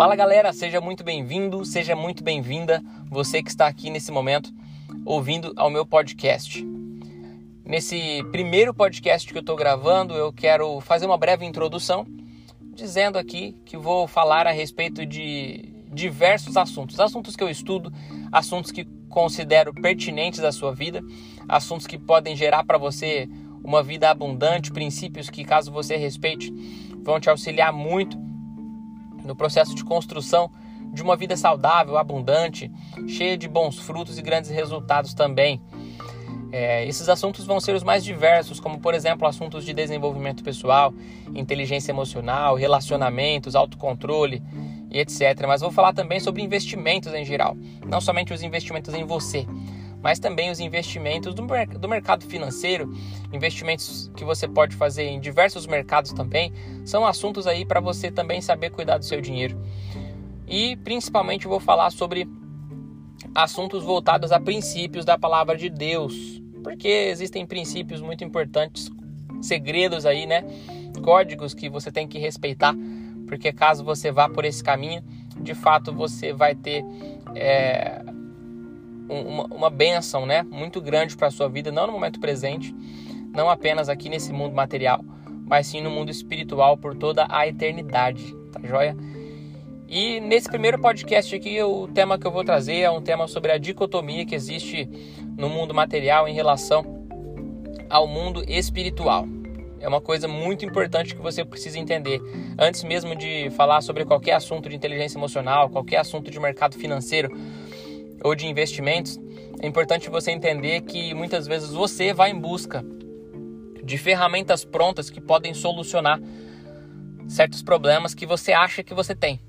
Fala galera, seja muito bem-vindo, seja muito bem-vinda, você que está aqui nesse momento ouvindo ao meu podcast. Nesse primeiro podcast que eu estou gravando, eu quero fazer uma breve introdução, dizendo aqui que vou falar a respeito de diversos assuntos, assuntos que eu estudo, assuntos que considero pertinentes à sua vida, assuntos que podem gerar para você uma vida abundante, princípios que, caso você respeite, vão te auxiliar muito no processo de construção de uma vida saudável, abundante, cheia de bons frutos e grandes resultados também. É, esses assuntos vão ser os mais diversos, como por exemplo assuntos de desenvolvimento pessoal, inteligência emocional, relacionamentos, autocontrole e etc. Mas vou falar também sobre investimentos em geral, não somente os investimentos em você, mas também os investimentos do, do mercado financeiro, investimentos que você pode fazer em diversos mercados também, são assuntos aí para você também saber cuidar do seu dinheiro. E principalmente vou falar sobre assuntos voltados a princípios da palavra de Deus, porque existem princípios muito importantes, segredos aí, né? Códigos que você tem que respeitar, porque caso você vá por esse caminho, de fato você vai ter é, uma, uma benção, né? Muito grande para a sua vida, não no momento presente, não apenas aqui nesse mundo material, mas sim no mundo espiritual por toda a eternidade, tá joia? E nesse primeiro podcast aqui, o tema que eu vou trazer é um tema sobre a dicotomia que existe no mundo material em relação ao mundo espiritual. É uma coisa muito importante que você precisa entender. Antes mesmo de falar sobre qualquer assunto de inteligência emocional, qualquer assunto de mercado financeiro ou de investimentos, é importante você entender que muitas vezes você vai em busca de ferramentas prontas que podem solucionar certos problemas que você acha que você tem.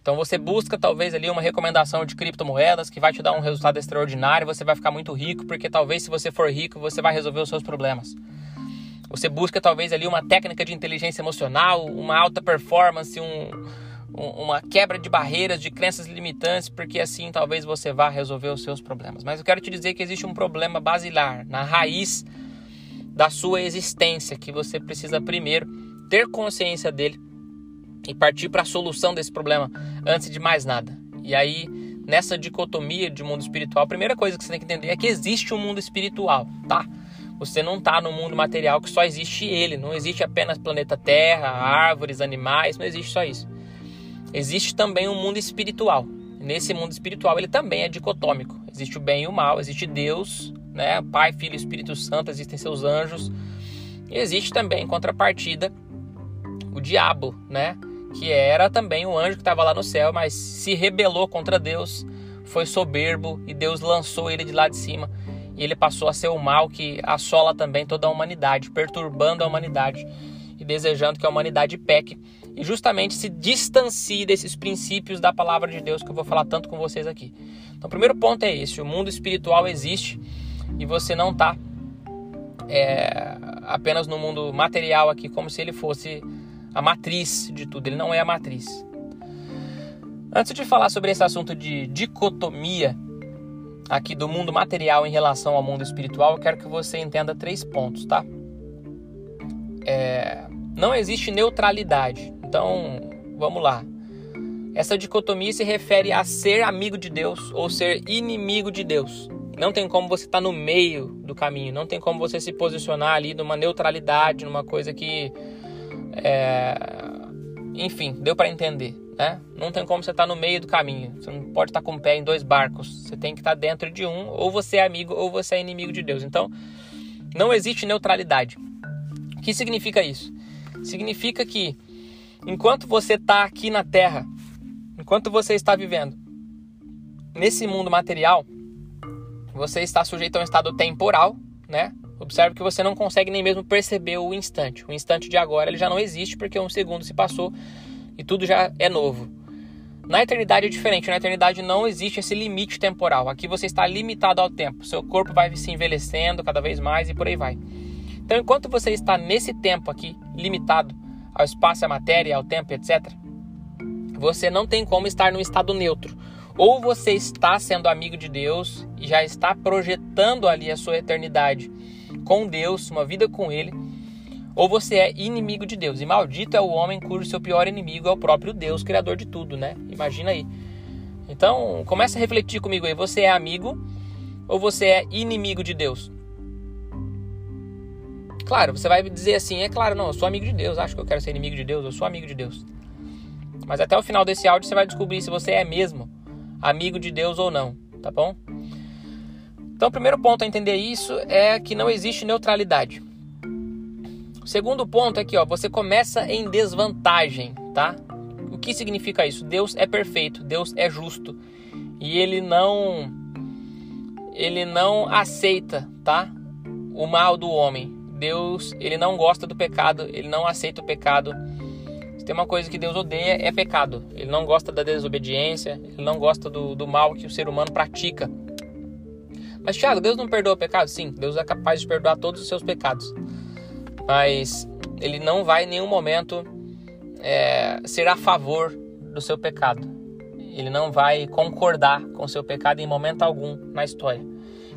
Então você busca talvez ali uma recomendação de criptomoedas que vai te dar um resultado extraordinário, você vai ficar muito rico, porque talvez se você for rico, você vai resolver os seus problemas. Você busca talvez ali uma técnica de inteligência emocional, uma alta performance, um, uma quebra de barreiras, de crenças limitantes, porque assim talvez você vá resolver os seus problemas. Mas eu quero te dizer que existe um problema basilar na raiz da sua existência que você precisa primeiro ter consciência dele e partir para a solução desse problema antes de mais nada. E aí, nessa dicotomia de mundo espiritual, a primeira coisa que você tem que entender é que existe um mundo espiritual, tá? Você não está no mundo material que só existe ele, não existe apenas planeta Terra, árvores, animais, não existe só isso. Existe também um mundo espiritual. Nesse mundo espiritual ele também é dicotômico. Existe o bem e o mal, existe Deus, né? Pai, Filho e Espírito Santo, existem seus anjos. E existe também em contrapartida o diabo, né? que era também um anjo que estava lá no céu, mas se rebelou contra Deus, foi soberbo e Deus lançou ele de lá de cima. E ele passou a ser o mal que assola também toda a humanidade, perturbando a humanidade e desejando que a humanidade peque e justamente se distancie desses princípios da palavra de Deus que eu vou falar tanto com vocês aqui. Então, o primeiro ponto é esse: o mundo espiritual existe e você não está é, apenas no mundo material aqui, como se ele fosse a matriz de tudo, ele não é a matriz. Antes de falar sobre esse assunto de dicotomia aqui do mundo material em relação ao mundo espiritual, eu quero que você entenda três pontos, tá? É, não existe neutralidade. Então, vamos lá. Essa dicotomia se refere a ser amigo de Deus ou ser inimigo de Deus. Não tem como você estar tá no meio do caminho, não tem como você se posicionar ali numa neutralidade, numa coisa que é... Enfim, deu para entender, né? Não tem como você estar tá no meio do caminho. Você não pode estar tá com o pé em dois barcos. Você tem que estar tá dentro de um, ou você é amigo ou você é inimigo de Deus. Então, não existe neutralidade. O que significa isso? Significa que enquanto você está aqui na Terra, enquanto você está vivendo nesse mundo material, você está sujeito a um estado temporal, né? Observe que você não consegue nem mesmo perceber o instante. O instante de agora ele já não existe porque um segundo se passou e tudo já é novo. Na eternidade é diferente. Na eternidade não existe esse limite temporal. Aqui você está limitado ao tempo. Seu corpo vai se envelhecendo cada vez mais e por aí vai. Então, enquanto você está nesse tempo aqui, limitado ao espaço, à matéria, ao tempo, etc., você não tem como estar no estado neutro. Ou você está sendo amigo de Deus e já está projetando ali a sua eternidade com Deus, uma vida com Ele, ou você é inimigo de Deus. E maldito é o homem cujo seu pior inimigo é o próprio Deus, criador de tudo, né? Imagina aí. Então, começa a refletir comigo aí. Você é amigo ou você é inimigo de Deus? Claro, você vai dizer assim, é claro, não, eu sou amigo de Deus, acho que eu quero ser inimigo de Deus, eu sou amigo de Deus. Mas até o final desse áudio você vai descobrir se você é mesmo amigo de Deus ou não, tá bom? Então, o primeiro ponto a entender isso é que não existe neutralidade. O segundo ponto é que ó, você começa em desvantagem, tá? O que significa isso? Deus é perfeito, Deus é justo e ele não ele não aceita, tá? O mal do homem. Deus, ele não gosta do pecado, ele não aceita o pecado. Se tem uma coisa que Deus odeia é pecado. Ele não gosta da desobediência, ele não gosta do, do mal que o ser humano pratica. Mas, Tiago, Deus não perdoa o pecado? Sim, Deus é capaz de perdoar todos os seus pecados. Mas ele não vai em nenhum momento é, ser a favor do seu pecado. Ele não vai concordar com o seu pecado em momento algum na história.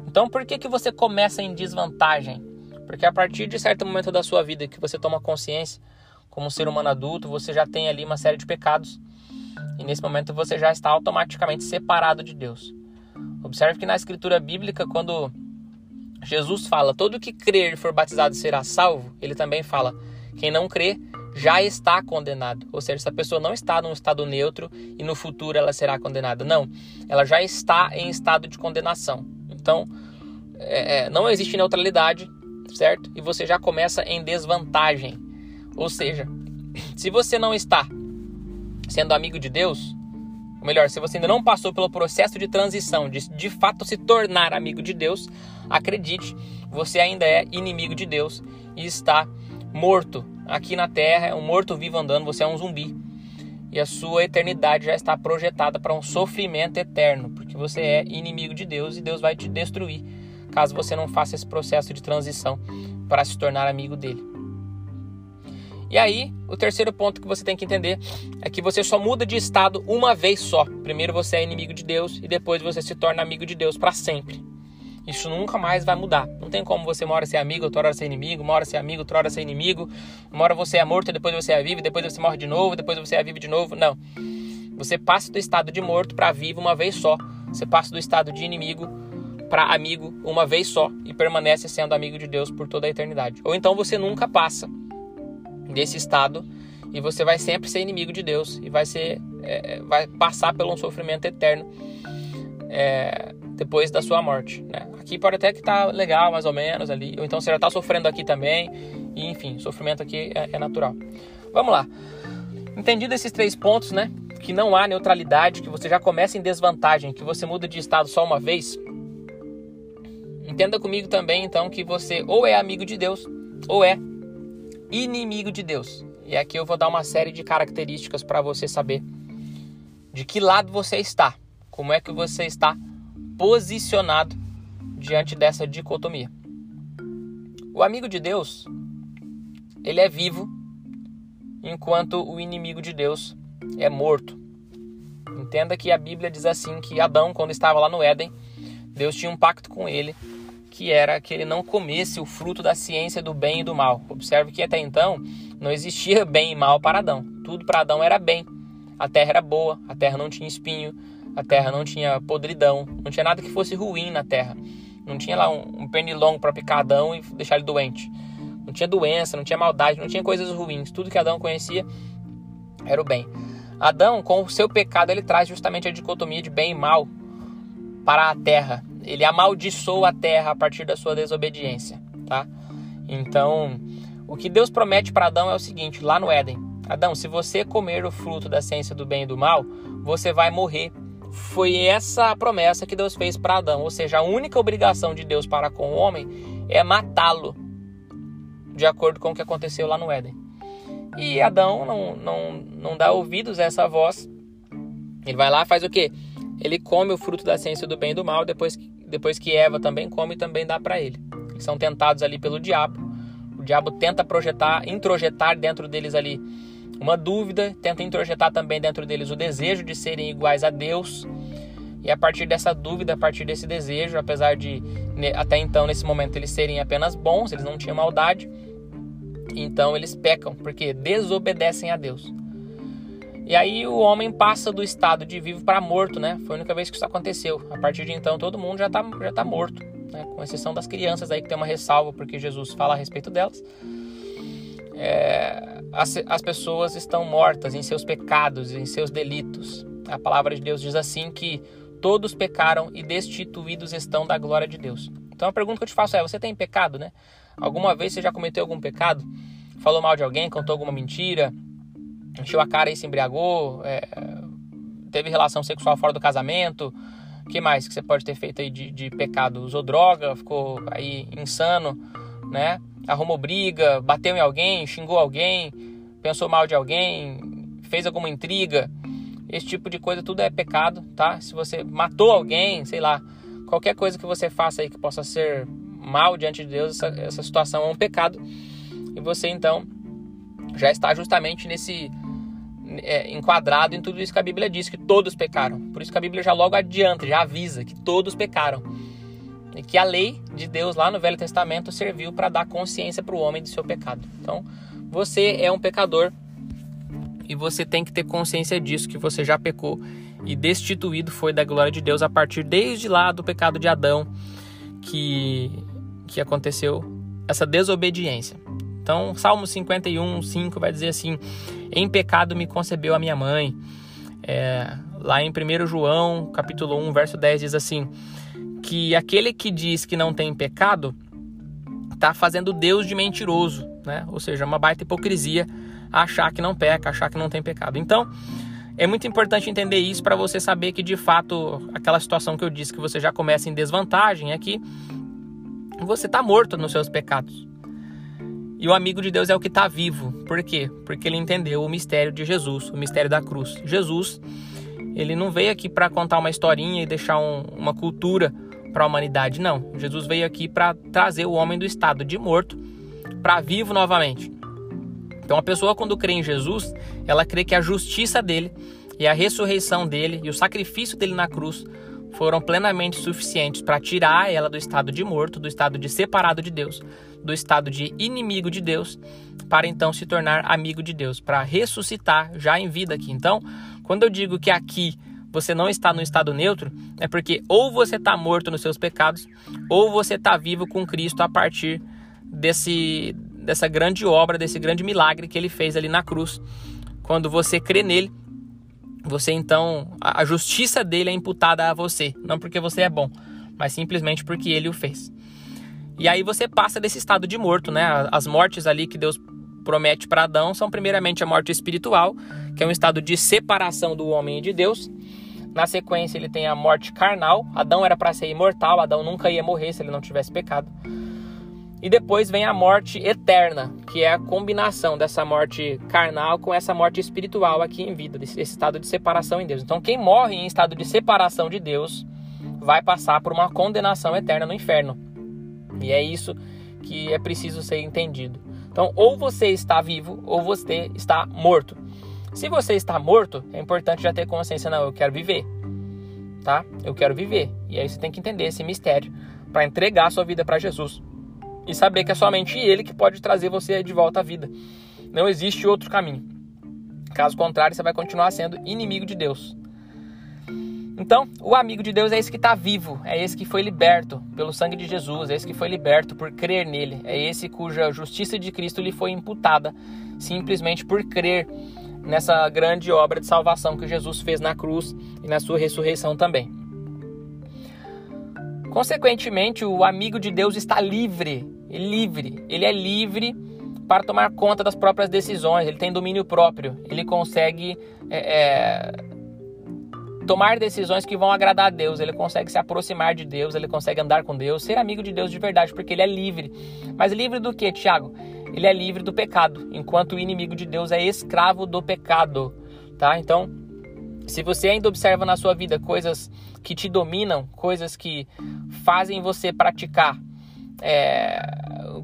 Então, por que, que você começa em desvantagem? Porque a partir de certo momento da sua vida que você toma consciência, como ser humano adulto, você já tem ali uma série de pecados. E nesse momento você já está automaticamente separado de Deus. Observe que na escritura bíblica, quando Jesus fala, todo que crer e for batizado será salvo, ele também fala, quem não crê já está condenado. Ou seja, essa pessoa não está num estado neutro e no futuro ela será condenada. Não, ela já está em estado de condenação. Então, é, é não existe neutralidade, certo? E você já começa em desvantagem. Ou seja, se você não está sendo amigo de Deus, ou melhor, se você ainda não passou pelo processo de transição, de de fato se tornar amigo de Deus, acredite, você ainda é inimigo de Deus e está morto aqui na terra, é um morto vivo andando, você é um zumbi. E a sua eternidade já está projetada para um sofrimento eterno, porque você é inimigo de Deus e Deus vai te destruir caso você não faça esse processo de transição para se tornar amigo dele. E aí, o terceiro ponto que você tem que entender é que você só muda de estado uma vez só. Primeiro você é inimigo de Deus e depois você se torna amigo de Deus para sempre. Isso nunca mais vai mudar. Não tem como você uma hora ser amigo, outra hora ser inimigo, uma hora ser amigo, outra hora ser inimigo. Uma hora você é morto, depois você é vivo, depois você morre de novo, depois você é vivo de novo. Não. Você passa do estado de morto para vivo uma vez só. Você passa do estado de inimigo para amigo uma vez só e permanece sendo amigo de Deus por toda a eternidade. Ou então você nunca passa desse estado e você vai sempre ser inimigo de Deus e vai ser é, vai passar por um sofrimento eterno é, depois da sua morte. Né? Aqui pode até que tá legal, mais ou menos ali, ou então você já está sofrendo aqui também, e enfim, sofrimento aqui é, é natural. Vamos lá. Entendido esses três pontos, né? Que não há neutralidade, que você já começa em desvantagem, que você muda de estado só uma vez. Entenda comigo também, então, que você ou é amigo de Deus ou é inimigo de Deus. E aqui eu vou dar uma série de características para você saber de que lado você está, como é que você está posicionado diante dessa dicotomia. O amigo de Deus, ele é vivo, enquanto o inimigo de Deus é morto. Entenda que a Bíblia diz assim que Adão, quando estava lá no Éden, Deus tinha um pacto com ele que era que ele não comesse o fruto da ciência do bem e do mal. Observe que até então não existia bem e mal para Adão. Tudo para Adão era bem. A terra era boa, a terra não tinha espinho, a terra não tinha podridão, não tinha nada que fosse ruim na terra. Não tinha lá um, um pernilongo para picar Adão e deixar ele doente. Não tinha doença, não tinha maldade, não tinha coisas ruins. Tudo que Adão conhecia era o bem. Adão, com o seu pecado, ele traz justamente a dicotomia de bem e mal para a terra ele amaldiçoa a terra a partir da sua desobediência, tá? Então, o que Deus promete para Adão é o seguinte, lá no Éden: Adão, se você comer o fruto da ciência do bem e do mal, você vai morrer. Foi essa a promessa que Deus fez para Adão, ou seja, a única obrigação de Deus para com o homem é matá-lo, de acordo com o que aconteceu lá no Éden. E Adão não, não, não dá ouvidos a essa voz. Ele vai lá faz o quê? Ele come o fruto da ciência do bem e do mal, depois depois que Eva também come, também dá para ele. Eles são tentados ali pelo diabo. O diabo tenta projetar, introjetar dentro deles ali uma dúvida, tenta introjetar também dentro deles o desejo de serem iguais a Deus. E a partir dessa dúvida, a partir desse desejo, apesar de até então nesse momento eles serem apenas bons, eles não tinham maldade, Então eles pecam, porque desobedecem a Deus. E aí o homem passa do estado de vivo para morto, né? Foi a única vez que isso aconteceu. A partir de então todo mundo já está já tá morto, né? com exceção das crianças aí que tem uma ressalva porque Jesus fala a respeito delas. É, as, as pessoas estão mortas em seus pecados, em seus delitos. A palavra de Deus diz assim que todos pecaram e destituídos estão da glória de Deus. Então a pergunta que eu te faço é: você tem pecado, né? Alguma vez você já cometeu algum pecado? Falou mal de alguém, contou alguma mentira, encheu a cara e se embriagou, é, teve relação sexual fora do casamento, o que mais que você pode ter feito aí de, de pecado? Usou droga, ficou aí insano, né? Arrumou briga, bateu em alguém, xingou alguém, pensou mal de alguém, fez alguma intriga. Esse tipo de coisa tudo é pecado, tá? Se você matou alguém, sei lá, qualquer coisa que você faça aí que possa ser mal diante de Deus, essa, essa situação é um pecado. E você então já está justamente nesse é, enquadrado em tudo isso que a Bíblia diz, que todos pecaram. Por isso que a Bíblia já logo adianta, já avisa que todos pecaram. E que a lei de Deus lá no Velho Testamento serviu para dar consciência para o homem do seu pecado. Então, você é um pecador e você tem que ter consciência disso, que você já pecou e destituído foi da glória de Deus a partir desde lá do pecado de Adão que, que aconteceu essa desobediência. Então, Salmo 51, 5 vai dizer assim: Em pecado me concebeu a minha mãe. É, lá em 1 João, capítulo 1, verso 10, diz assim: Que aquele que diz que não tem pecado está fazendo Deus de mentiroso, né? Ou seja, uma baita hipocrisia achar que não peca, achar que não tem pecado. Então, é muito importante entender isso para você saber que de fato aquela situação que eu disse que você já começa em desvantagem é que você está morto nos seus pecados. E o amigo de Deus é o que está vivo. Por quê? Porque ele entendeu o mistério de Jesus, o mistério da cruz. Jesus, ele não veio aqui para contar uma historinha e deixar um, uma cultura para a humanidade, não. Jesus veio aqui para trazer o homem do estado de morto para vivo novamente. Então a pessoa quando crê em Jesus, ela crê que a justiça dele e a ressurreição dele e o sacrifício dele na cruz foram plenamente suficientes para tirar ela do estado de morto, do estado de separado de Deus, do estado de inimigo de Deus para então se tornar amigo de Deus, para ressuscitar já em vida aqui. Então, quando eu digo que aqui você não está no estado neutro, é porque ou você está morto nos seus pecados, ou você está vivo com Cristo a partir desse, dessa grande obra, desse grande milagre que ele fez ali na cruz. Quando você crê nele, você então, a justiça dele é imputada a você, não porque você é bom, mas simplesmente porque ele o fez. E aí você passa desse estado de morto, né? As mortes ali que Deus promete para Adão são primeiramente a morte espiritual, que é um estado de separação do homem e de Deus. Na sequência ele tem a morte carnal. Adão era para ser imortal, Adão nunca ia morrer se ele não tivesse pecado. E depois vem a morte eterna, que é a combinação dessa morte carnal com essa morte espiritual aqui em vida, esse estado de separação em Deus. Então, quem morre em estado de separação de Deus vai passar por uma condenação eterna no inferno. E é isso que é preciso ser entendido. Então, ou você está vivo ou você está morto. Se você está morto, é importante já ter consciência, não, eu quero viver. Tá? Eu quero viver. E aí você tem que entender esse mistério para entregar a sua vida para Jesus e saber que é somente ele que pode trazer você de volta à vida. Não existe outro caminho. Caso contrário, você vai continuar sendo inimigo de Deus. Então, o amigo de Deus é esse que está vivo, é esse que foi liberto pelo sangue de Jesus, é esse que foi liberto por crer nele, é esse cuja justiça de Cristo lhe foi imputada simplesmente por crer nessa grande obra de salvação que Jesus fez na cruz e na sua ressurreição também. Consequentemente, o amigo de Deus está livre, livre, ele é livre para tomar conta das próprias decisões, ele tem domínio próprio, ele consegue é, é, tomar decisões que vão agradar a Deus, ele consegue se aproximar de Deus, ele consegue andar com Deus, ser amigo de Deus de verdade, porque ele é livre. Mas livre do que, Tiago? Ele é livre do pecado, enquanto o inimigo de Deus é escravo do pecado, tá? Então, se você ainda observa na sua vida coisas que te dominam, coisas que fazem você praticar é,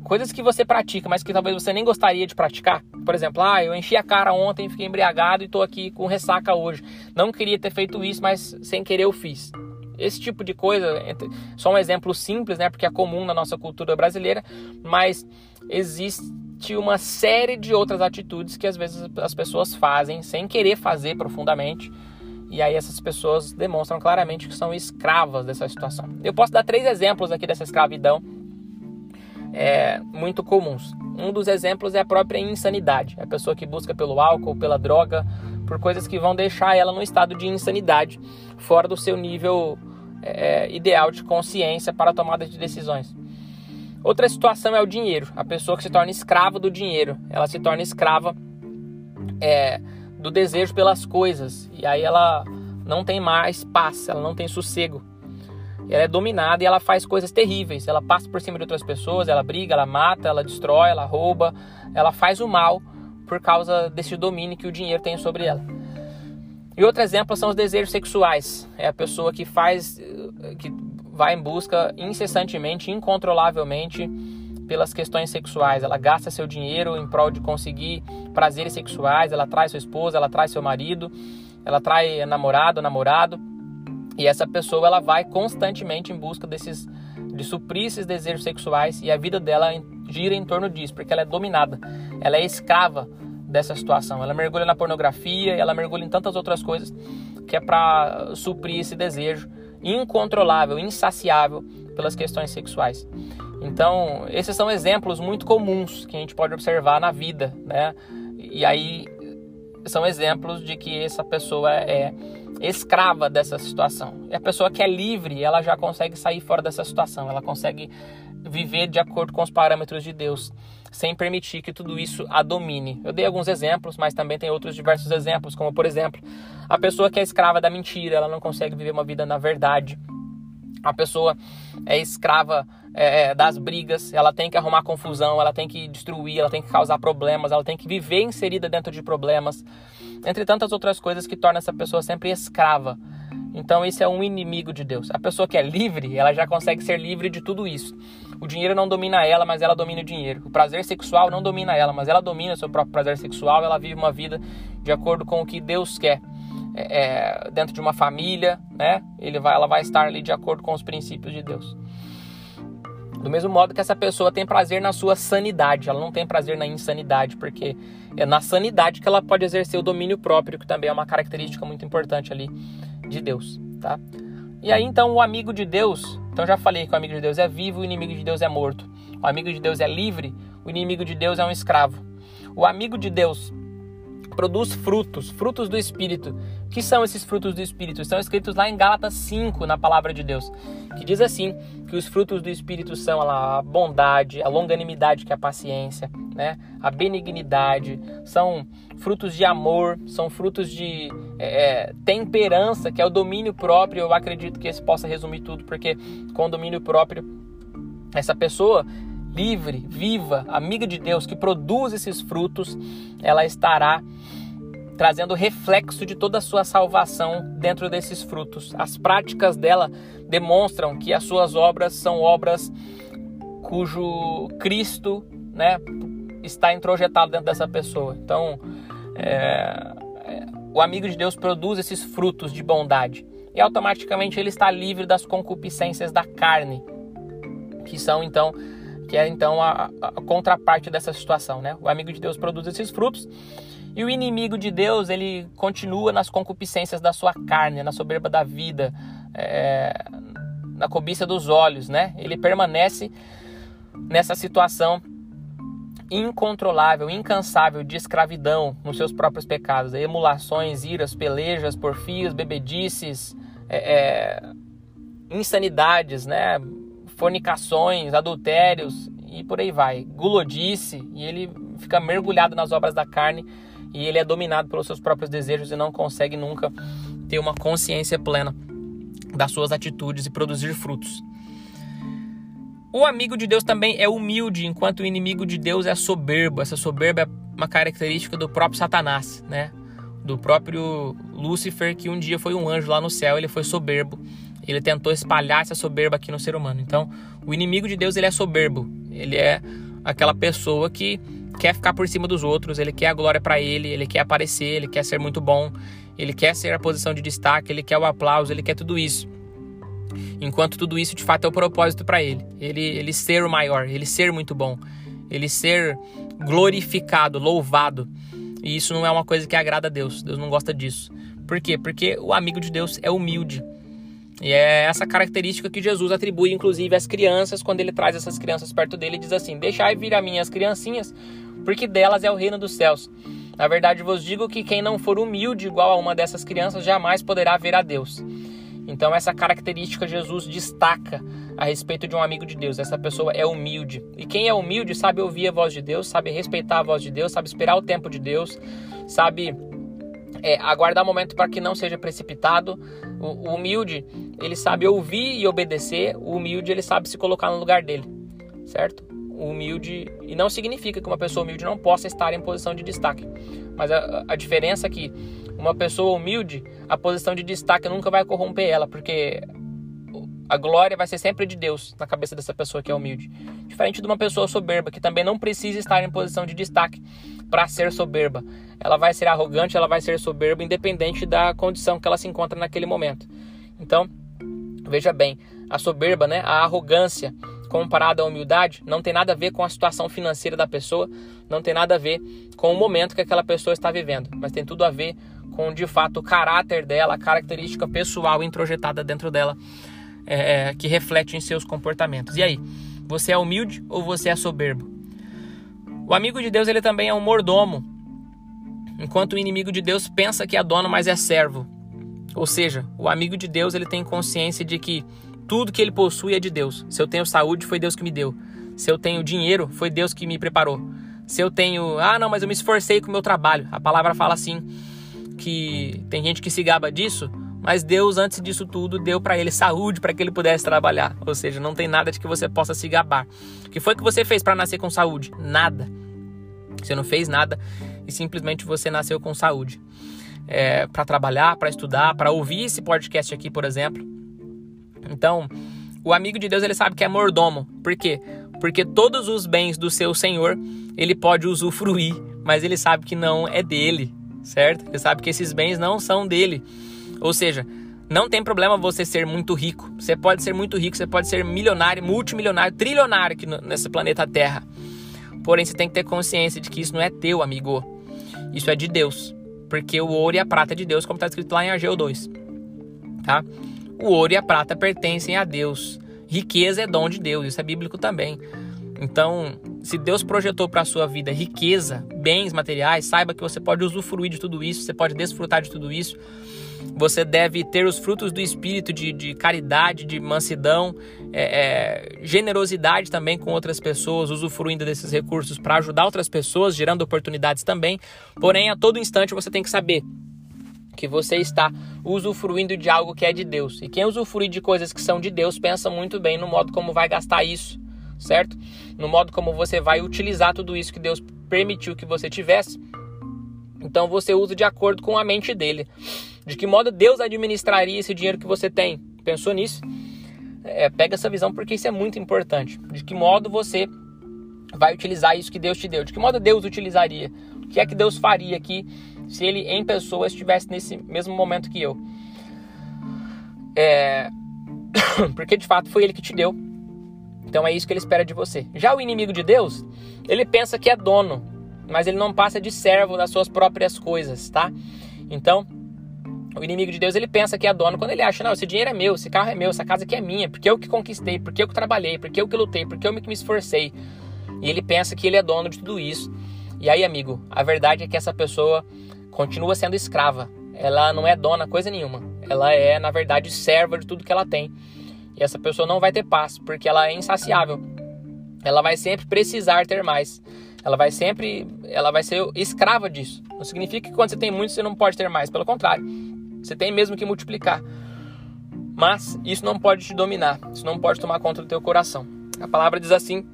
coisas que você pratica, mas que talvez você nem gostaria de praticar. Por exemplo, ah, eu enchi a cara ontem, fiquei embriagado e estou aqui com ressaca hoje. Não queria ter feito isso, mas sem querer eu fiz. Esse tipo de coisa, só um exemplo simples, né, porque é comum na nossa cultura brasileira, mas existe uma série de outras atitudes que às vezes as pessoas fazem sem querer fazer profundamente. E aí essas pessoas demonstram claramente que são escravas dessa situação. Eu posso dar três exemplos aqui dessa escravidão é, muito comuns. Um dos exemplos é a própria insanidade. A pessoa que busca pelo álcool, pela droga, por coisas que vão deixar ela no estado de insanidade, fora do seu nível é, ideal de consciência para a tomada de decisões. Outra situação é o dinheiro. A pessoa que se torna escrava do dinheiro. Ela se torna escrava é, do desejo pelas coisas. E aí ela não tem mais paz, ela não tem sossego. Ela é dominada e ela faz coisas terríveis. Ela passa por cima de outras pessoas, ela briga, ela mata, ela destrói, ela rouba, ela faz o mal por causa desse domínio que o dinheiro tem sobre ela. E outro exemplo são os desejos sexuais. É a pessoa que faz, que vai em busca incessantemente, incontrolavelmente pelas questões sexuais. Ela gasta seu dinheiro em prol de conseguir prazeres sexuais. Ela traz sua esposa, ela traz seu marido, ela traz namorado, namorado. E essa pessoa ela vai constantemente em busca desses de suprir esses desejos sexuais e a vida dela gira em torno disso, porque ela é dominada, ela é escrava dessa situação. Ela mergulha na pornografia, ela mergulha em tantas outras coisas que é para suprir esse desejo incontrolável, insaciável pelas questões sexuais. Então, esses são exemplos muito comuns que a gente pode observar na vida, né? E aí são exemplos de que essa pessoa é escrava dessa situação. E a pessoa que é livre, ela já consegue sair fora dessa situação, ela consegue viver de acordo com os parâmetros de Deus, sem permitir que tudo isso a domine. Eu dei alguns exemplos, mas também tem outros diversos exemplos, como por exemplo, a pessoa que é escrava da mentira, ela não consegue viver uma vida na verdade. A pessoa é escrava é, é das brigas, ela tem que arrumar confusão, ela tem que destruir, ela tem que causar problemas, ela tem que viver inserida dentro de problemas entre tantas outras coisas que torna essa pessoa sempre escrava. Então esse é um inimigo de Deus. A pessoa que é livre, ela já consegue ser livre de tudo isso. O dinheiro não domina ela, mas ela domina o dinheiro. O prazer sexual não domina ela, mas ela domina o seu próprio prazer sexual. Ela vive uma vida de acordo com o que Deus quer. É, é, dentro de uma família, né? Ele vai, ela vai estar ali de acordo com os princípios de Deus. Do mesmo modo que essa pessoa tem prazer na sua sanidade, ela não tem prazer na insanidade, porque é na sanidade que ela pode exercer o domínio próprio, que também é uma característica muito importante ali de Deus, tá? E aí então o amigo de Deus, então já falei que o amigo de Deus é vivo, o inimigo de Deus é morto. O amigo de Deus é livre, o inimigo de Deus é um escravo. O amigo de Deus produz frutos, frutos do Espírito. Que são esses frutos do Espírito? Estão escritos lá em Gálatas 5, na palavra de Deus, que diz assim, que os frutos do Espírito são a bondade, a longanimidade, que é a paciência, né? a benignidade, são frutos de amor, são frutos de é, é temperança, que é o domínio próprio. Eu acredito que esse possa resumir tudo, porque com o domínio próprio, essa pessoa livre, viva, amiga de Deus, que produz esses frutos, ela estará trazendo reflexo de toda a sua salvação dentro desses frutos. As práticas dela demonstram que as suas obras são obras cujo Cristo, né, está introjetado dentro dessa pessoa. Então, é, é, o amigo de Deus produz esses frutos de bondade e automaticamente ele está livre das concupiscências da carne, que são então que é então a, a, contraparte dessa situação, né? O amigo de Deus produz esses frutos e o inimigo de Deus ele continua nas concupiscências da sua carne, na soberba da vida, é, na cobiça dos olhos, né? Ele permanece nessa situação incontrolável, incansável de escravidão nos seus próprios pecados, emulações, iras, pelejas, porfias, bebedices, é, é, insanidades, né? fornicações, adultérios e por aí vai, gulodice, e ele fica mergulhado nas obras da carne e ele é dominado pelos seus próprios desejos e não consegue nunca ter uma consciência plena das suas atitudes e produzir frutos. O amigo de Deus também é humilde, enquanto o inimigo de Deus é soberbo. Essa soberba é uma característica do próprio Satanás, né? Do próprio Lúcifer, que um dia foi um anjo lá no céu, ele foi soberbo ele tentou espalhar essa soberba aqui no ser humano. Então, o inimigo de Deus ele é soberbo. Ele é aquela pessoa que quer ficar por cima dos outros, ele quer a glória para ele, ele quer aparecer, ele quer ser muito bom, ele quer ser a posição de destaque, ele quer o aplauso, ele quer tudo isso. Enquanto tudo isso de fato é o propósito para ele. Ele ele ser o maior, ele ser muito bom, ele ser glorificado, louvado. E isso não é uma coisa que agrada a Deus. Deus não gosta disso. Por quê? Porque o amigo de Deus é humilde. E é essa característica que Jesus atribui, inclusive, às crianças, quando ele traz essas crianças perto dele e diz assim: Deixai vir a minhas criancinhas, porque delas é o reino dos céus. Na verdade, vos digo que quem não for humilde igual a uma dessas crianças jamais poderá ver a Deus. Então, essa característica Jesus destaca a respeito de um amigo de Deus. Essa pessoa é humilde. E quem é humilde sabe ouvir a voz de Deus, sabe respeitar a voz de Deus, sabe esperar o tempo de Deus, sabe é, aguardar o momento para que não seja precipitado. O, o, humilde, ele sabe ouvir e obedecer. O humilde, ele sabe se colocar no lugar dele, certo? O humilde, e não significa que uma pessoa humilde não possa estar em posição de destaque, mas a, a diferença é que uma pessoa humilde, a posição de destaque nunca vai corromper ela, porque a glória vai ser sempre de Deus na cabeça dessa pessoa que é humilde. Diferente de uma pessoa soberba, que também não precisa estar em posição de destaque para ser soberba. Ela vai ser arrogante, ela vai ser soberba, independente da condição que ela se encontra naquele momento. Então, veja bem, a soberba, né, a arrogância comparada à humildade, não tem nada a ver com a situação financeira da pessoa, não tem nada a ver com o momento que aquela pessoa está vivendo, mas tem tudo a ver com de fato o caráter dela, a característica pessoal introjetada dentro dela é, é, que reflete em seus comportamentos. E aí, você é humilde ou você é soberbo? O amigo de Deus ele também é um mordomo, enquanto o inimigo de Deus pensa que é dono, mas é servo. Ou seja, o amigo de Deus ele tem consciência de que tudo que ele possui é de Deus. Se eu tenho saúde, foi Deus que me deu. Se eu tenho dinheiro, foi Deus que me preparou. Se eu tenho, ah, não, mas eu me esforcei com o meu trabalho. A palavra fala assim que tem gente que se gaba disso, mas Deus, antes disso tudo, deu para ele saúde para que ele pudesse trabalhar. Ou seja, não tem nada de que você possa se gabar. O que foi que você fez para nascer com saúde? Nada. Você não fez nada e simplesmente você nasceu com saúde. É, para trabalhar, para estudar, para ouvir esse podcast aqui, por exemplo. Então, o amigo de Deus ele sabe que é mordomo. Por quê? Porque todos os bens do seu Senhor ele pode usufruir, mas ele sabe que não é dele, certo? Ele sabe que esses bens não são dele. Ou seja, não tem problema você ser muito rico. Você pode ser muito rico, você pode ser milionário, multimilionário, trilionário aqui nesse planeta Terra. Porém, você tem que ter consciência de que isso não é teu, amigo. Isso é de Deus. Porque o ouro e a prata é de Deus, como está escrito lá em Ageu 2. Tá? O ouro e a prata pertencem a Deus. Riqueza é dom de Deus, isso é bíblico também. Então, se Deus projetou para a sua vida riqueza, bens materiais, saiba que você pode usufruir de tudo isso, você pode desfrutar de tudo isso. Você deve ter os frutos do espírito de, de caridade, de mansidão, é, é, generosidade também com outras pessoas, usufruindo desses recursos para ajudar outras pessoas, gerando oportunidades também. Porém, a todo instante você tem que saber que você está usufruindo de algo que é de Deus. E quem usufrui de coisas que são de Deus pensa muito bem no modo como vai gastar isso, certo? No modo como você vai utilizar tudo isso que Deus permitiu que você tivesse. Então você usa de acordo com a mente dele. De que modo Deus administraria esse dinheiro que você tem? Pensou nisso? É, pega essa visão porque isso é muito importante. De que modo você vai utilizar isso que Deus te deu? De que modo Deus utilizaria? O que é que Deus faria aqui se ele em pessoa estivesse nesse mesmo momento que eu? É... porque de fato foi ele que te deu. Então é isso que ele espera de você. Já o inimigo de Deus, ele pensa que é dono, mas ele não passa de servo das suas próprias coisas, tá? Então, o inimigo de Deus, ele pensa que é dono quando ele acha, não, esse dinheiro é meu, esse carro é meu, essa casa aqui é minha, porque eu que conquistei, porque eu que trabalhei, porque eu que lutei, porque eu que me esforcei. E ele pensa que ele é dono de tudo isso. E aí, amigo, a verdade é que essa pessoa continua sendo escrava. Ela não é dona coisa nenhuma. Ela é, na verdade, serva de tudo que ela tem. E essa pessoa não vai ter paz, porque ela é insaciável. Ela vai sempre precisar ter mais. Ela vai sempre, ela vai ser escrava disso. Não significa que quando você tem muito você não pode ter mais, pelo contrário. Você tem mesmo que multiplicar. Mas isso não pode te dominar, isso não pode tomar conta do teu coração. A palavra diz assim: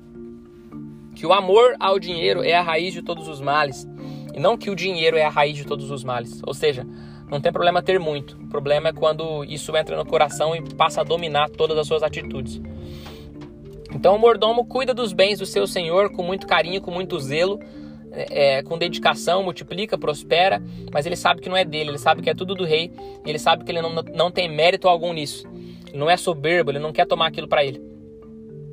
que o amor ao dinheiro é a raiz de todos os males, e não que o dinheiro é a raiz de todos os males. Ou seja, não tem problema ter muito. O problema é quando isso entra no coração e passa a dominar todas as suas atitudes. Então o mordomo cuida dos bens do seu senhor com muito carinho, com muito zelo, é, com dedicação, multiplica, prospera, mas ele sabe que não é dele, ele sabe que é tudo do rei, ele sabe que ele não, não tem mérito algum nisso. Não é soberbo, ele não quer tomar aquilo para ele.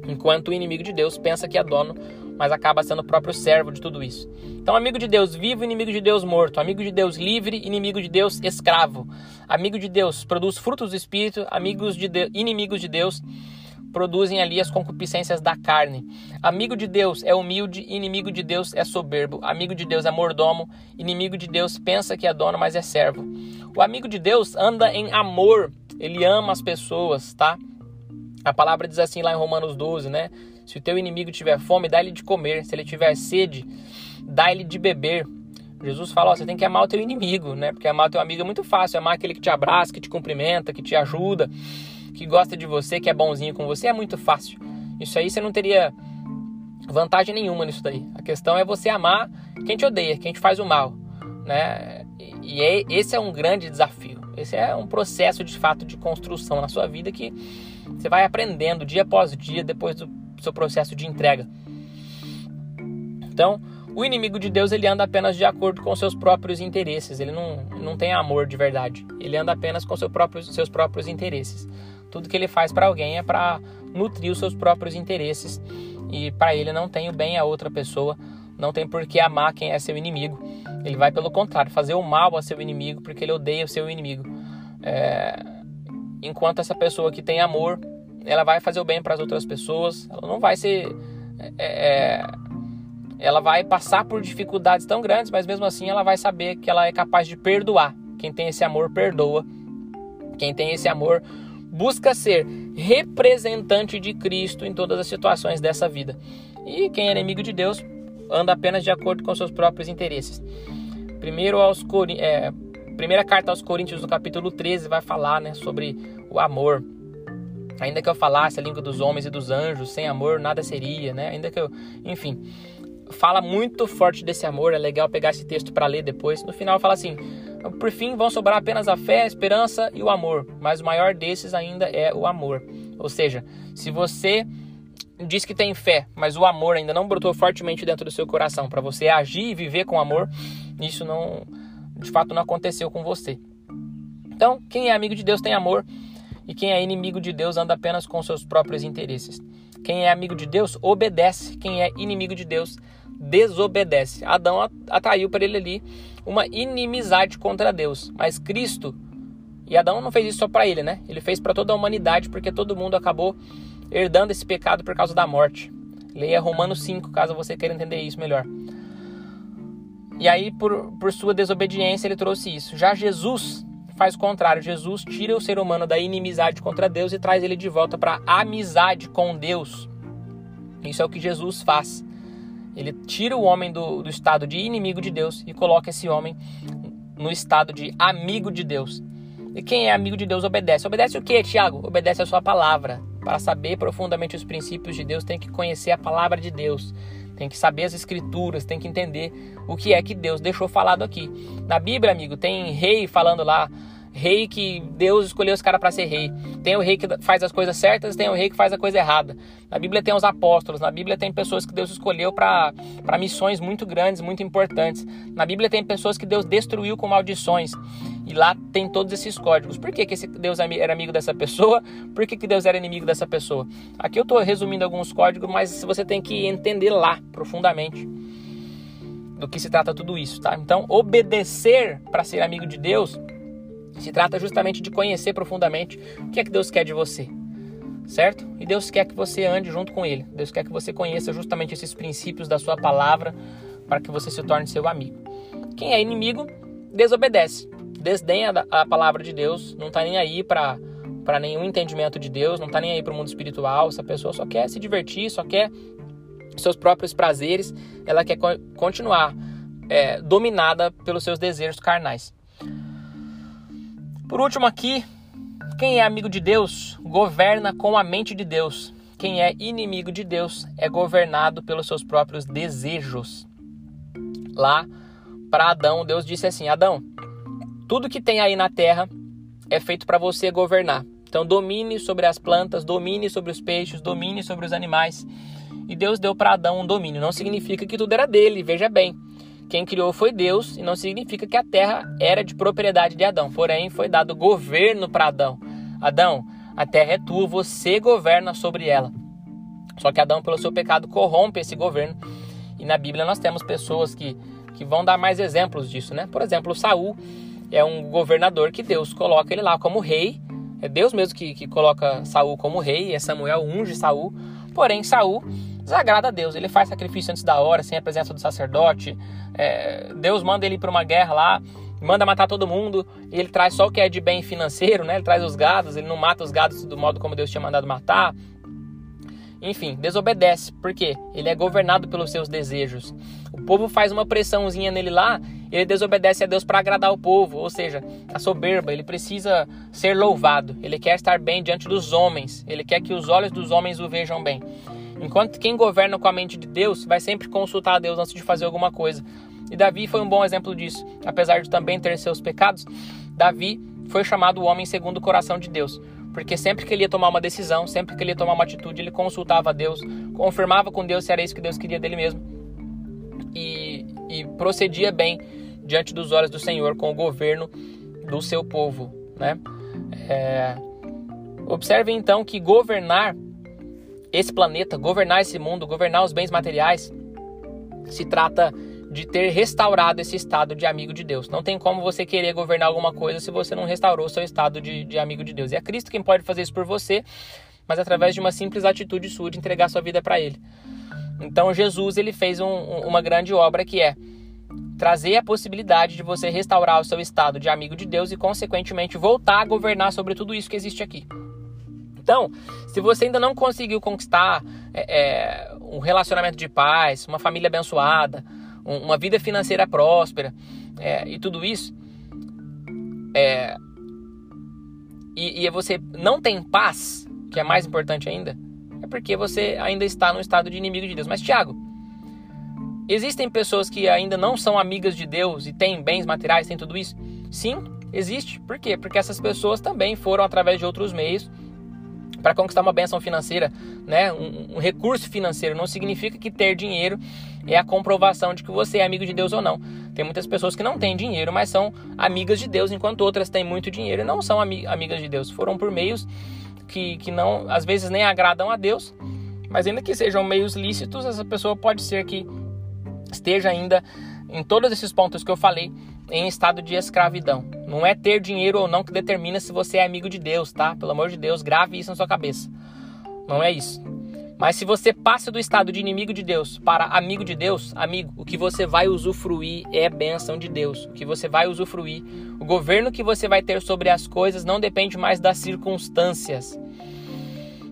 Enquanto o inimigo de Deus pensa que é dono mas acaba sendo o próprio servo de tudo isso. Então, amigo de Deus vivo, inimigo de Deus morto. Amigo de Deus livre, inimigo de Deus escravo. Amigo de Deus produz frutos do Espírito, amigos de Deus, inimigos de Deus produzem ali as concupiscências da carne. Amigo de Deus é humilde, inimigo de Deus é soberbo. Amigo de Deus é mordomo, inimigo de Deus pensa que é dono, mas é servo. O amigo de Deus anda em amor, ele ama as pessoas, tá? A palavra diz assim lá em Romanos 12, né? Se o teu inimigo tiver fome, dá-lhe de comer. Se ele tiver sede, dá-lhe de beber. Jesus fala, ó, você tem que amar o teu inimigo, né? Porque amar o teu amigo é muito fácil. Amar aquele que te abraça, que te cumprimenta, que te ajuda que gosta de você, que é bonzinho com você, é muito fácil. Isso aí você não teria vantagem nenhuma nisso daí. A questão é você amar quem te odeia, quem te faz o mal, né? E é, esse é um grande desafio. Esse é um processo de fato de construção na sua vida que você vai aprendendo dia após dia depois do seu processo de entrega. Então, o inimigo de Deus ele anda apenas de acordo com seus próprios interesses. Ele não, não tem amor de verdade. Ele anda apenas com seu próprio, seus próprios interesses. Tudo que ele faz para alguém é para nutrir os seus próprios interesses e para ele não tem o bem a outra pessoa, não tem por que amar quem é seu inimigo. Ele vai pelo contrário fazer o mal a seu inimigo porque ele odeia o seu inimigo. É... Enquanto essa pessoa que tem amor, ela vai fazer o bem para as outras pessoas, ela não vai ser é... é ela vai passar por dificuldades tão grandes, mas mesmo assim ela vai saber que ela é capaz de perdoar. Quem tem esse amor perdoa. Quem tem esse amor busca ser representante de Cristo em todas as situações dessa vida. E quem é inimigo de Deus anda apenas de acordo com seus próprios interesses. Primeiro aos é, primeira carta aos Coríntios, no capítulo 13, vai falar né, sobre o amor. Ainda que eu falasse a língua dos homens e dos anjos, sem amor nada seria, né? Ainda que eu, enfim, fala muito forte desse amor, é legal pegar esse texto para ler depois. No final fala assim: por fim, vão sobrar apenas a fé, a esperança e o amor, mas o maior desses ainda é o amor. Ou seja, se você diz que tem fé, mas o amor ainda não brotou fortemente dentro do seu coração para você agir e viver com amor, isso não, de fato, não aconteceu com você. Então, quem é amigo de Deus tem amor, e quem é inimigo de Deus anda apenas com seus próprios interesses. Quem é amigo de Deus obedece, quem é inimigo de Deus desobedece. Adão atraiu para ele ali uma inimizade contra Deus, mas Cristo e Adão não fez isso só para ele, né? Ele fez para toda a humanidade, porque todo mundo acabou herdando esse pecado por causa da morte. Leia Romanos 5, caso você queira entender isso melhor. E aí, por, por sua desobediência, ele trouxe isso. Já Jesus faz o contrário. Jesus tira o ser humano da inimizade contra Deus e traz ele de volta para a amizade com Deus. Isso é o que Jesus faz. Ele tira o homem do, do estado de inimigo de Deus e coloca esse homem no estado de amigo de Deus. E quem é amigo de Deus obedece. Obedece o que, Tiago? Obedece a sua palavra. Para saber profundamente os princípios de Deus, tem que conhecer a palavra de Deus. Tem que saber as escrituras, tem que entender o que é que Deus deixou falado aqui. Na Bíblia, amigo, tem rei falando lá rei que Deus escolheu os caras para ser rei. Tem o rei que faz as coisas certas, tem o rei que faz a coisa errada. Na Bíblia tem os apóstolos, na Bíblia tem pessoas que Deus escolheu para missões muito grandes, muito importantes. Na Bíblia tem pessoas que Deus destruiu com maldições. E lá tem todos esses códigos. Por que, que esse Deus era amigo dessa pessoa? Por que, que Deus era inimigo dessa pessoa? Aqui eu estou resumindo alguns códigos, mas você tem que entender lá profundamente do que se trata tudo isso, tá? Então, obedecer para ser amigo de Deus se trata justamente de conhecer profundamente o que é que Deus quer de você, certo? E Deus quer que você ande junto com Ele. Deus quer que você conheça justamente esses princípios da Sua palavra para que você se torne seu amigo. Quem é inimigo desobedece, desdenha a palavra de Deus, não está nem aí para para nenhum entendimento de Deus, não está nem aí para o mundo espiritual. Essa pessoa só quer se divertir, só quer seus próprios prazeres, ela quer continuar é, dominada pelos seus desejos carnais. Por último aqui, quem é amigo de Deus governa com a mente de Deus. Quem é inimigo de Deus é governado pelos seus próprios desejos. Lá para Adão, Deus disse assim: Adão, tudo que tem aí na terra é feito para você governar. Então domine sobre as plantas, domine sobre os peixes, domine sobre os animais. E Deus deu para Adão um domínio. Não significa que tudo era dele, veja bem. Quem criou foi Deus e não significa que a terra era de propriedade de Adão. Porém, foi dado governo para Adão. Adão, a terra é tua, você governa sobre ela. Só que Adão, pelo seu pecado, corrompe esse governo. E na Bíblia nós temos pessoas que, que vão dar mais exemplos disso, né? Por exemplo, Saul é um governador que Deus coloca ele lá como rei. É Deus mesmo que, que coloca Saul como rei, é Samuel unge Saul. Porém, Saul desagrada a Deus. Ele faz sacrifício antes da hora, sem a presença do sacerdote. É, Deus manda ele para uma guerra lá, manda matar todo mundo. E ele traz só o que é de bem financeiro, né? Ele traz os gados, ele não mata os gados do modo como Deus tinha mandado matar. Enfim, desobedece, porque ele é governado pelos seus desejos. O povo faz uma pressãozinha nele lá, ele desobedece a Deus para agradar o povo, ou seja, a soberba, ele precisa ser louvado, ele quer estar bem diante dos homens, ele quer que os olhos dos homens o vejam bem. Enquanto quem governa com a mente de Deus vai sempre consultar a Deus antes de fazer alguma coisa. E Davi foi um bom exemplo disso. Apesar de também ter seus pecados, Davi foi chamado o homem segundo o coração de Deus. Porque sempre que ele ia tomar uma decisão, sempre que ele ia tomar uma atitude, ele consultava a Deus, confirmava com Deus se era isso que Deus queria dele mesmo. E, e procedia bem diante dos olhos do Senhor com o governo do seu povo. Né? É... Observe então que governar esse planeta, governar esse mundo, governar os bens materiais, se trata de ter restaurado esse estado de amigo de Deus. Não tem como você querer governar alguma coisa se você não restaurou seu estado de, de amigo de Deus. E é Cristo quem pode fazer isso por você, mas através de uma simples atitude sua de entregar sua vida para Ele. Então Jesus ele fez um, uma grande obra que é trazer a possibilidade de você restaurar o seu estado de amigo de Deus e, consequentemente, voltar a governar sobre tudo isso que existe aqui. Então, se você ainda não conseguiu conquistar é, é, um relacionamento de paz, uma família abençoada, uma vida financeira próspera é, e tudo isso, é, e, e você não tem paz, que é mais importante ainda, é porque você ainda está no estado de inimigo de Deus. Mas, Tiago, existem pessoas que ainda não são amigas de Deus e têm bens materiais, têm tudo isso? Sim, existe. Por quê? Porque essas pessoas também foram através de outros meios para conquistar uma benção financeira, né, um, um, recurso financeiro, não significa que ter dinheiro é a comprovação de que você é amigo de Deus ou não. Tem muitas pessoas que não têm dinheiro, mas são amigas de Deus, enquanto outras têm muito dinheiro e não são ami amigas de Deus. Foram por meios que, que não, às vezes nem agradam a Deus, mas ainda que sejam meios lícitos, essa pessoa pode ser que esteja ainda em todos esses pontos que eu falei em estado de escravidão. Não é ter dinheiro ou não que determina se você é amigo de Deus, tá? Pelo amor de Deus, grave isso na sua cabeça. Não é isso. Mas se você passa do estado de inimigo de Deus para amigo de Deus, amigo, o que você vai usufruir é bênção de Deus. O que você vai usufruir, o governo que você vai ter sobre as coisas não depende mais das circunstâncias.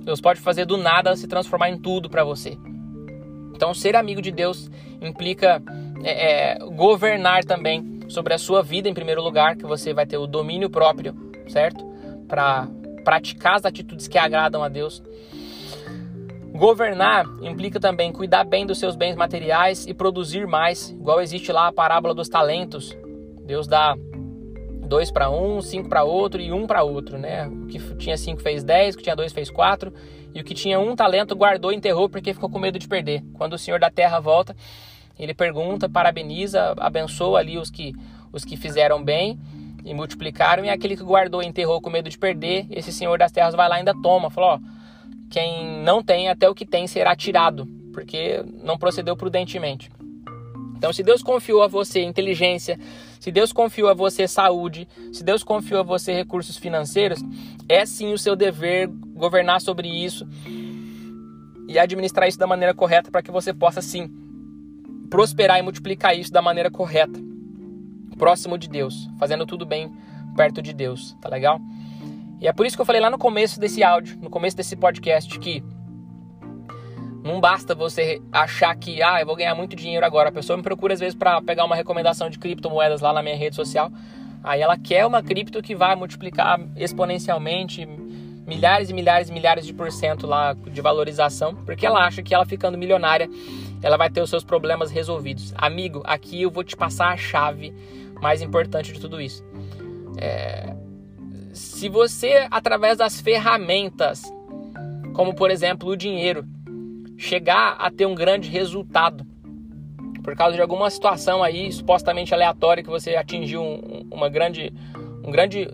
Deus pode fazer do nada se transformar em tudo para você. Então, ser amigo de Deus implica é, é, governar também sobre a sua vida em primeiro lugar, que você vai ter o domínio próprio, certo? Para praticar as atitudes que agradam a Deus. Governar implica também cuidar bem dos seus bens materiais e produzir mais, igual existe lá a parábola dos talentos. Deus dá dois para um, cinco para outro e um para outro, né? O que tinha cinco fez dez, o que tinha dois fez quatro e o que tinha um talento guardou e enterrou porque ficou com medo de perder. Quando o Senhor da Terra volta, ele pergunta, parabeniza, abençoa ali os que, os que fizeram bem e multiplicaram, e aquele que guardou e enterrou com medo de perder, esse senhor das terras vai lá e ainda toma. Falou: ó, quem não tem, até o que tem será tirado, porque não procedeu prudentemente. Então, se Deus confiou a você inteligência, se Deus confiou a você saúde, se Deus confiou a você recursos financeiros, é sim o seu dever governar sobre isso e administrar isso da maneira correta para que você possa sim prosperar e multiplicar isso da maneira correta, próximo de Deus, fazendo tudo bem perto de Deus, tá legal? E é por isso que eu falei lá no começo desse áudio, no começo desse podcast, que não basta você achar que, ah, eu vou ganhar muito dinheiro agora. A pessoa me procura às vezes para pegar uma recomendação de criptomoedas lá na minha rede social. Aí ela quer uma cripto que vai multiplicar exponencialmente milhares e milhares e milhares de por cento lá de valorização, porque ela acha que ela ficando milionária ela vai ter os seus problemas resolvidos. Amigo, aqui eu vou te passar a chave mais importante de tudo isso. É... Se você, através das ferramentas, como por exemplo o dinheiro, chegar a ter um grande resultado, por causa de alguma situação aí supostamente aleatória que você atingiu um, uma grande, um grande,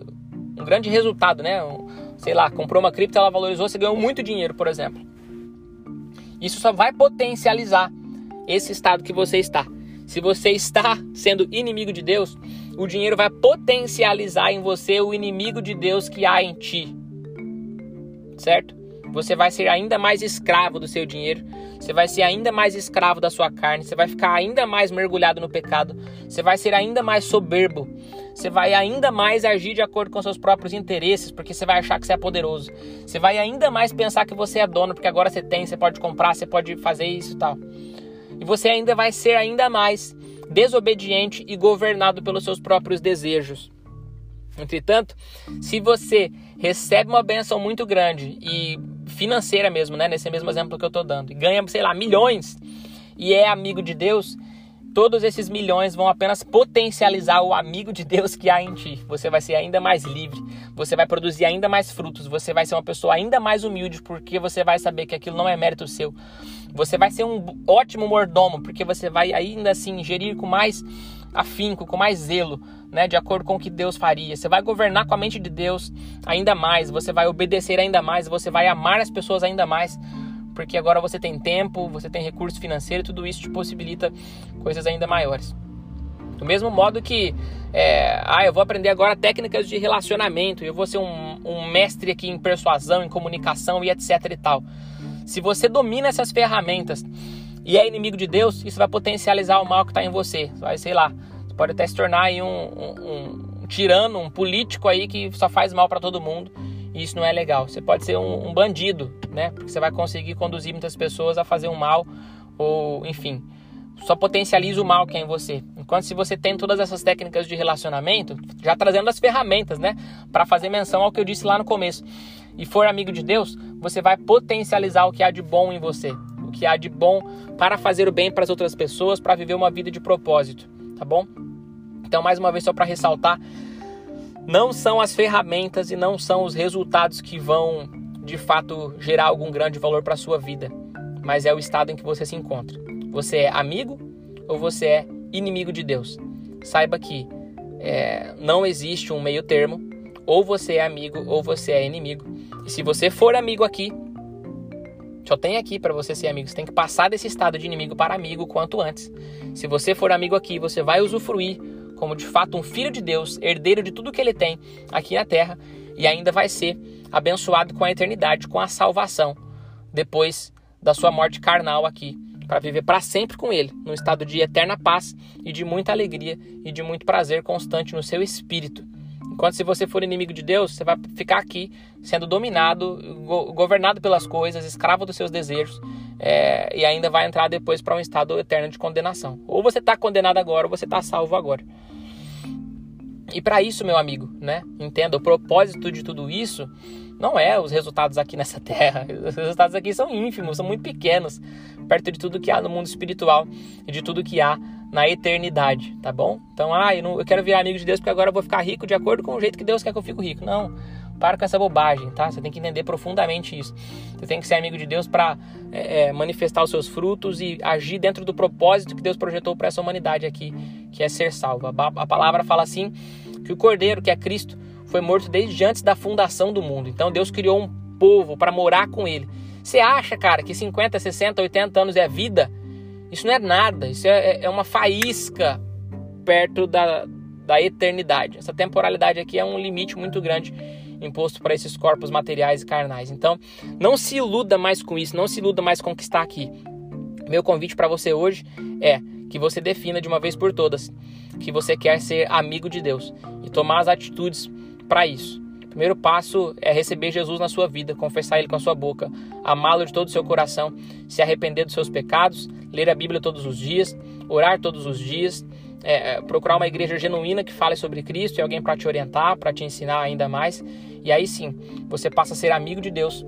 um grande resultado, né? Um, sei lá, comprou uma cripto, ela valorizou, você ganhou muito dinheiro, por exemplo. Isso só vai potencializar esse estado que você está. Se você está sendo inimigo de Deus, o dinheiro vai potencializar em você o inimigo de Deus que há em ti. Certo? Você vai ser ainda mais escravo do seu dinheiro, você vai ser ainda mais escravo da sua carne, você vai ficar ainda mais mergulhado no pecado, você vai ser ainda mais soberbo, você vai ainda mais agir de acordo com seus próprios interesses, porque você vai achar que você é poderoso. Você vai ainda mais pensar que você é dono, porque agora você tem, você pode comprar, você pode fazer isso e tal. E você ainda vai ser ainda mais desobediente e governado pelos seus próprios desejos. Entretanto, se você recebe uma benção muito grande e financeira mesmo, né, nesse mesmo exemplo que eu estou dando, e ganha, sei lá, milhões e é amigo de Deus, todos esses milhões vão apenas potencializar o amigo de Deus que há em ti. Você vai ser ainda mais livre, você vai produzir ainda mais frutos, você vai ser uma pessoa ainda mais humilde, porque você vai saber que aquilo não é mérito seu. Você vai ser um ótimo mordomo, porque você vai ainda assim gerir com mais afinco, com mais zelo, né, de acordo com o que Deus faria. Você vai governar com a mente de Deus ainda mais, você vai obedecer ainda mais, você vai amar as pessoas ainda mais, porque agora você tem tempo, você tem recurso financeiro, tudo isso te possibilita coisas ainda maiores. Do mesmo modo que, é, ah, eu vou aprender agora técnicas de relacionamento, eu vou ser um, um mestre aqui em persuasão, em comunicação e etc e tal. Se você domina essas ferramentas e é inimigo de Deus, isso vai potencializar o mal que está em você. Vai, sei lá, você pode até se tornar aí um, um, um tirano, um político aí que só faz mal para todo mundo. E isso não é legal. Você pode ser um, um bandido, né? Porque você vai conseguir conduzir muitas pessoas a fazer um mal ou, enfim, só potencializa o mal que é em você. Enquanto se você tem todas essas técnicas de relacionamento, já trazendo as ferramentas, né, para fazer menção ao que eu disse lá no começo, e for amigo de Deus, você vai potencializar o que há de bom em você o que há de bom para fazer o bem para as outras pessoas, para viver uma vida de propósito, tá bom? Então, mais uma vez, só para ressaltar, não são as ferramentas e não são os resultados que vão de fato gerar algum grande valor para a sua vida, mas é o estado em que você se encontra. Você é amigo ou você é inimigo de Deus? Saiba que é, não existe um meio termo, ou você é amigo ou você é inimigo. E se você for amigo aqui, só tem aqui para você ser amigo. Você tem que passar desse estado de inimigo para amigo quanto antes. Se você for amigo aqui, você vai usufruir como de fato um filho de Deus, herdeiro de tudo que ele tem aqui na terra e ainda vai ser abençoado com a eternidade, com a salvação, depois da sua morte carnal aqui, para viver para sempre com ele, num estado de eterna paz e de muita alegria e de muito prazer constante no seu espírito. Enquanto se você for inimigo de Deus, você vai ficar aqui sendo dominado, go governado pelas coisas, escravo dos seus desejos, é, e ainda vai entrar depois para um estado eterno de condenação. Ou você está condenado agora, ou você está salvo agora. E para isso, meu amigo, né? Entenda, o propósito de tudo isso não é os resultados aqui nessa terra. Os resultados aqui são ínfimos, são muito pequenos, perto de tudo que há no mundo espiritual e de tudo que há na eternidade, tá bom? Então, ah, eu, não, eu quero virar amigo de Deus porque agora eu vou ficar rico de acordo com o jeito que Deus quer que eu fique rico. Não, para com essa bobagem, tá? Você tem que entender profundamente isso. Você tem que ser amigo de Deus para é, é, manifestar os seus frutos e agir dentro do propósito que Deus projetou para essa humanidade aqui, que é ser salva. A palavra fala assim que o Cordeiro, que é Cristo, foi morto desde antes da fundação do mundo. Então Deus criou um povo para morar com ele. Você acha, cara, que 50, 60, 80 anos é vida? Isso não é nada, isso é, é uma faísca perto da, da eternidade. Essa temporalidade aqui é um limite muito grande imposto para esses corpos materiais e carnais. Então, não se iluda mais com isso, não se iluda mais com o que está aqui. Meu convite para você hoje é que você defina de uma vez por todas que você quer ser amigo de Deus e tomar as atitudes para isso. O primeiro passo é receber Jesus na sua vida, confessar Ele com a sua boca, amá-lo de todo o seu coração, se arrepender dos seus pecados, ler a Bíblia todos os dias, orar todos os dias, é, é procurar uma igreja genuína que fale sobre Cristo e alguém para te orientar, para te ensinar ainda mais. E aí sim, você passa a ser amigo de Deus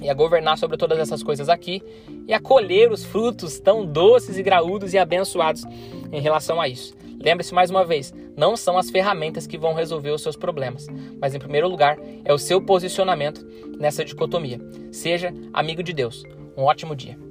e a governar sobre todas essas coisas aqui e a colher os frutos tão doces e graúdos e abençoados em relação a isso. Lembre-se mais uma vez, não são as ferramentas que vão resolver os seus problemas, mas em primeiro lugar é o seu posicionamento nessa dicotomia. Seja amigo de Deus. Um ótimo dia.